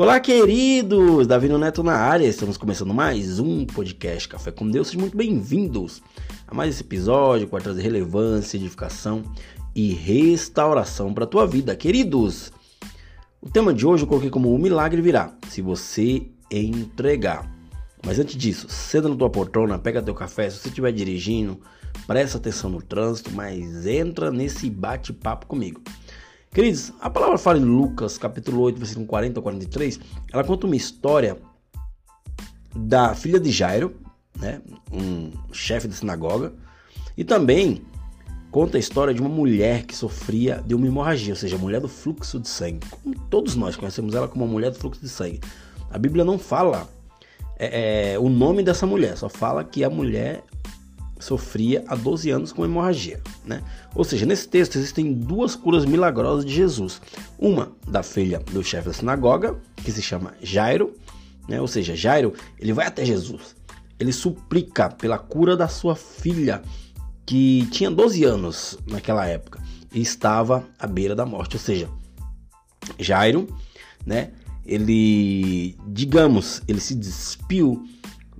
Olá, queridos! Davi Neto na área. Estamos começando mais um podcast Café com Deus. Sejam muito bem-vindos a mais esse episódio que vai trazer relevância, edificação e restauração para a tua vida. Queridos, o tema de hoje eu coloquei como o milagre virá se você entregar. Mas antes disso, senta na tua poltrona, pega teu café, se você estiver dirigindo, presta atenção no trânsito, mas entra nesse bate-papo comigo. Queridos, a palavra fala em Lucas, capítulo 8, versículo 40 ao 43, ela conta uma história da filha de Jairo, né, um chefe da sinagoga, e também conta a história de uma mulher que sofria de uma hemorragia, ou seja, a mulher do fluxo de sangue. Todos nós conhecemos ela como a mulher do fluxo de sangue. A Bíblia não fala é, é, o nome dessa mulher, só fala que a mulher sofria há 12 anos com hemorragia. Né? Ou seja, nesse texto existem duas curas milagrosas de Jesus. Uma da filha do chefe da sinagoga, que se chama Jairo, né? ou seja, Jairo ele vai até Jesus, ele suplica pela cura da sua filha, que tinha 12 anos naquela época e estava à beira da morte. Ou seja, Jairo, né? ele, digamos, ele se despiu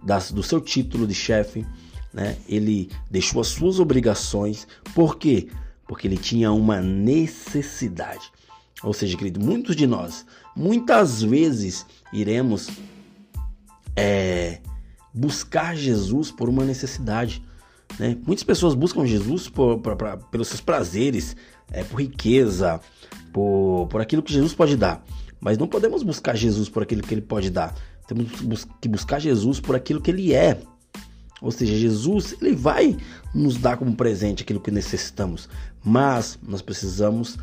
das, do seu título de chefe né? Ele deixou as suas obrigações, por quê? Porque ele tinha uma necessidade. Ou seja, querido, muitos de nós, muitas vezes iremos é, buscar Jesus por uma necessidade. Né? Muitas pessoas buscam Jesus por, pelos seus prazeres, é, por riqueza, por, por aquilo que Jesus pode dar. Mas não podemos buscar Jesus por aquilo que ele pode dar. Temos que buscar Jesus por aquilo que ele é. Ou seja, Jesus ele vai nos dar como presente aquilo que necessitamos, mas nós precisamos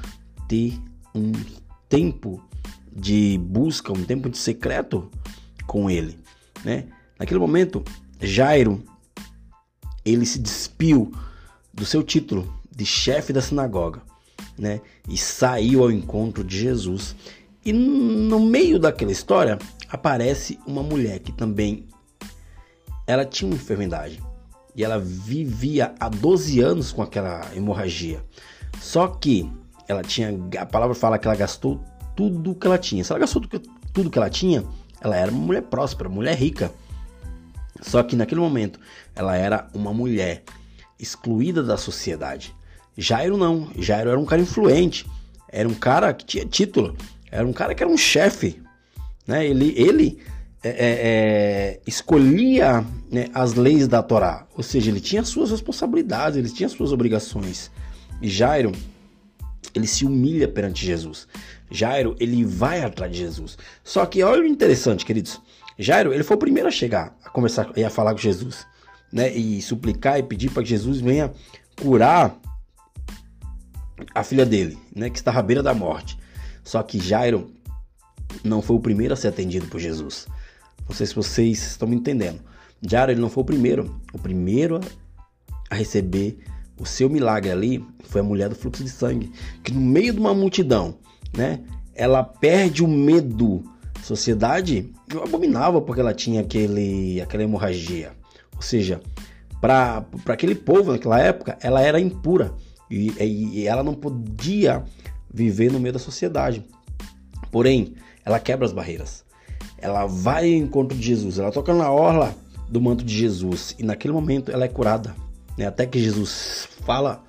ter um tempo de busca, um tempo de secreto com ele, né? Naquele momento, Jairo ele se despiu do seu título de chefe da sinagoga, né? E saiu ao encontro de Jesus. E no meio daquela história aparece uma mulher que também ela tinha uma enfermidade e ela vivia há 12 anos com aquela hemorragia. Só que ela tinha, a palavra fala que ela gastou tudo que ela tinha. Se ela gastou tudo que ela tinha, ela era uma mulher próspera, mulher rica. Só que naquele momento ela era uma mulher excluída da sociedade. Jairo não, Jairo era um cara influente, era um cara que tinha título, era um cara que era um chefe, né? Ele, ele é, é, é, escolhia né, as leis da Torá, ou seja, ele tinha suas responsabilidades, ele tinha suas obrigações. E Jairo, ele se humilha perante Jesus. Jairo, ele vai atrás de Jesus. Só que olha o interessante, queridos. Jairo, ele foi o primeiro a chegar, a conversar e a falar com Jesus, né? E suplicar e pedir para que Jesus venha curar a filha dele, né? Que estava à beira da morte. Só que Jairo não foi o primeiro a ser atendido por Jesus. Não sei se vocês estão me entendendo. Jairo ele não foi o primeiro. O primeiro a receber o seu milagre ali foi a mulher do fluxo de sangue, que no meio de uma multidão, né, ela perde o medo. Sociedade eu abominava porque ela tinha aquele, aquela hemorragia. Ou seja, para aquele povo naquela época, ela era impura e, e ela não podia viver no meio da sociedade. Porém, ela quebra as barreiras ela vai ao encontro de Jesus, ela toca na orla do manto de Jesus e naquele momento ela é curada. Né? Até que Jesus fala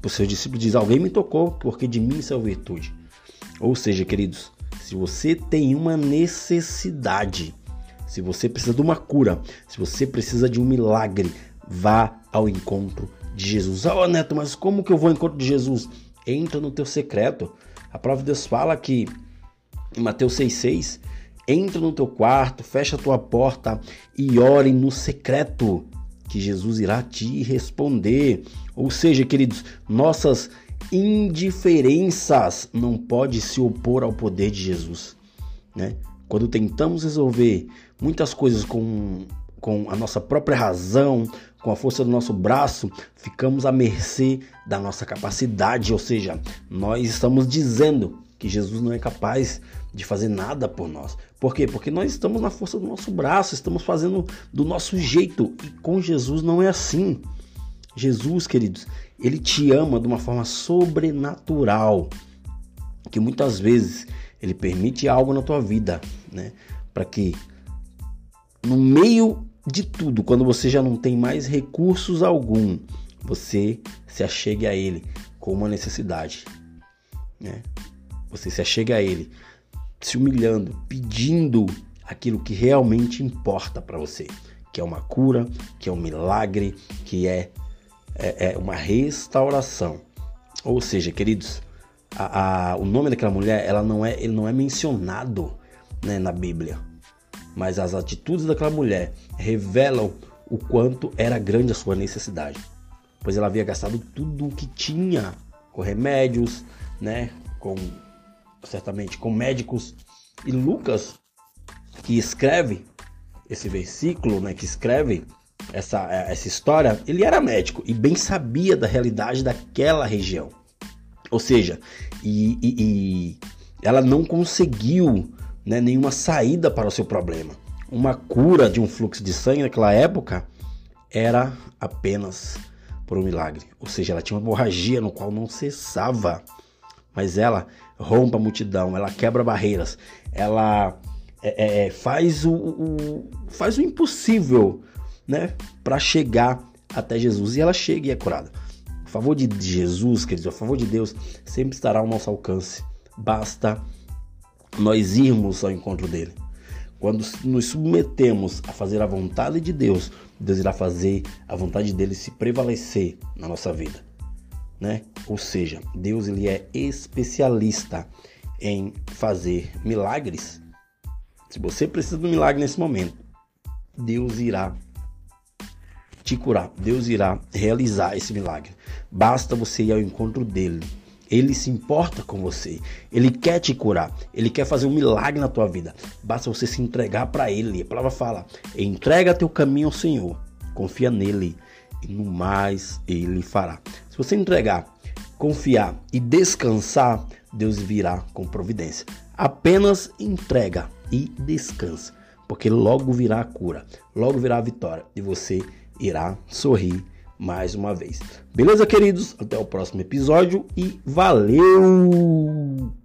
para os seus discípulos: diz, Alguém me tocou, porque de mim saiu virtude. Ou seja, queridos, se você tem uma necessidade, se você precisa de uma cura, se você precisa de um milagre, vá ao encontro de Jesus. Ah, oh, Neto, mas como que eu vou ao encontro de Jesus? Entra no teu secreto. A prova de Deus fala que em Mateus 6,6 Entra no teu quarto, fecha a tua porta e ore no secreto, que Jesus irá te responder. Ou seja, queridos, nossas indiferenças não pode se opor ao poder de Jesus, né? Quando tentamos resolver muitas coisas com com a nossa própria razão, com a força do nosso braço, ficamos à mercê da nossa capacidade, ou seja, nós estamos dizendo que Jesus não é capaz de fazer nada por nós. Por quê? Porque nós estamos na força do nosso braço, estamos fazendo do nosso jeito e com Jesus não é assim. Jesus, queridos, ele te ama de uma forma sobrenatural, que muitas vezes Ele permite algo na tua vida, né? Para que no meio de tudo, quando você já não tem mais recursos algum, você se achegue a ele com uma necessidade, né? Você se achega a ele se humilhando, pedindo aquilo que realmente importa para você, que é uma cura, que é um milagre, que é, é, é uma restauração. Ou seja, queridos, a, a, o nome daquela mulher, ela não é, ele não é mencionado né, na Bíblia, mas as atitudes daquela mulher revelam o quanto era grande a sua necessidade, pois ela havia gastado tudo o que tinha com remédios, né, com certamente com médicos e Lucas que escreve esse versículo, né, que escreve essa, essa história, ele era médico e bem sabia da realidade daquela região. Ou seja, e, e, e ela não conseguiu né, nenhuma saída para o seu problema. Uma cura de um fluxo de sangue naquela época era apenas por um milagre. Ou seja, ela tinha uma hemorragia no qual não cessava. Mas ela rompe a multidão, ela quebra barreiras, ela é, é, faz, o, o, faz o impossível né, para chegar até Jesus. E ela chega e é curada. A favor de Jesus, queridos, a favor de Deus, sempre estará ao nosso alcance. Basta nós irmos ao encontro dele. Quando nos submetemos a fazer a vontade de Deus, Deus irá fazer a vontade dele se prevalecer na nossa vida, né? Ou seja, Deus ele é especialista em fazer milagres. Se você precisa de um milagre nesse momento, Deus irá te curar. Deus irá realizar esse milagre. Basta você ir ao encontro dele ele se importa com você. Ele quer te curar. Ele quer fazer um milagre na tua vida. Basta você se entregar para ele. A palavra fala: entrega teu caminho ao Senhor. Confia nele. No mais ele fará. Se você entregar, confiar e descansar, Deus virá com providência. Apenas entrega e descansa. Porque logo virá a cura. Logo virá a vitória. E você irá sorrir mais uma vez. Beleza, queridos? Até o próximo episódio e valeu!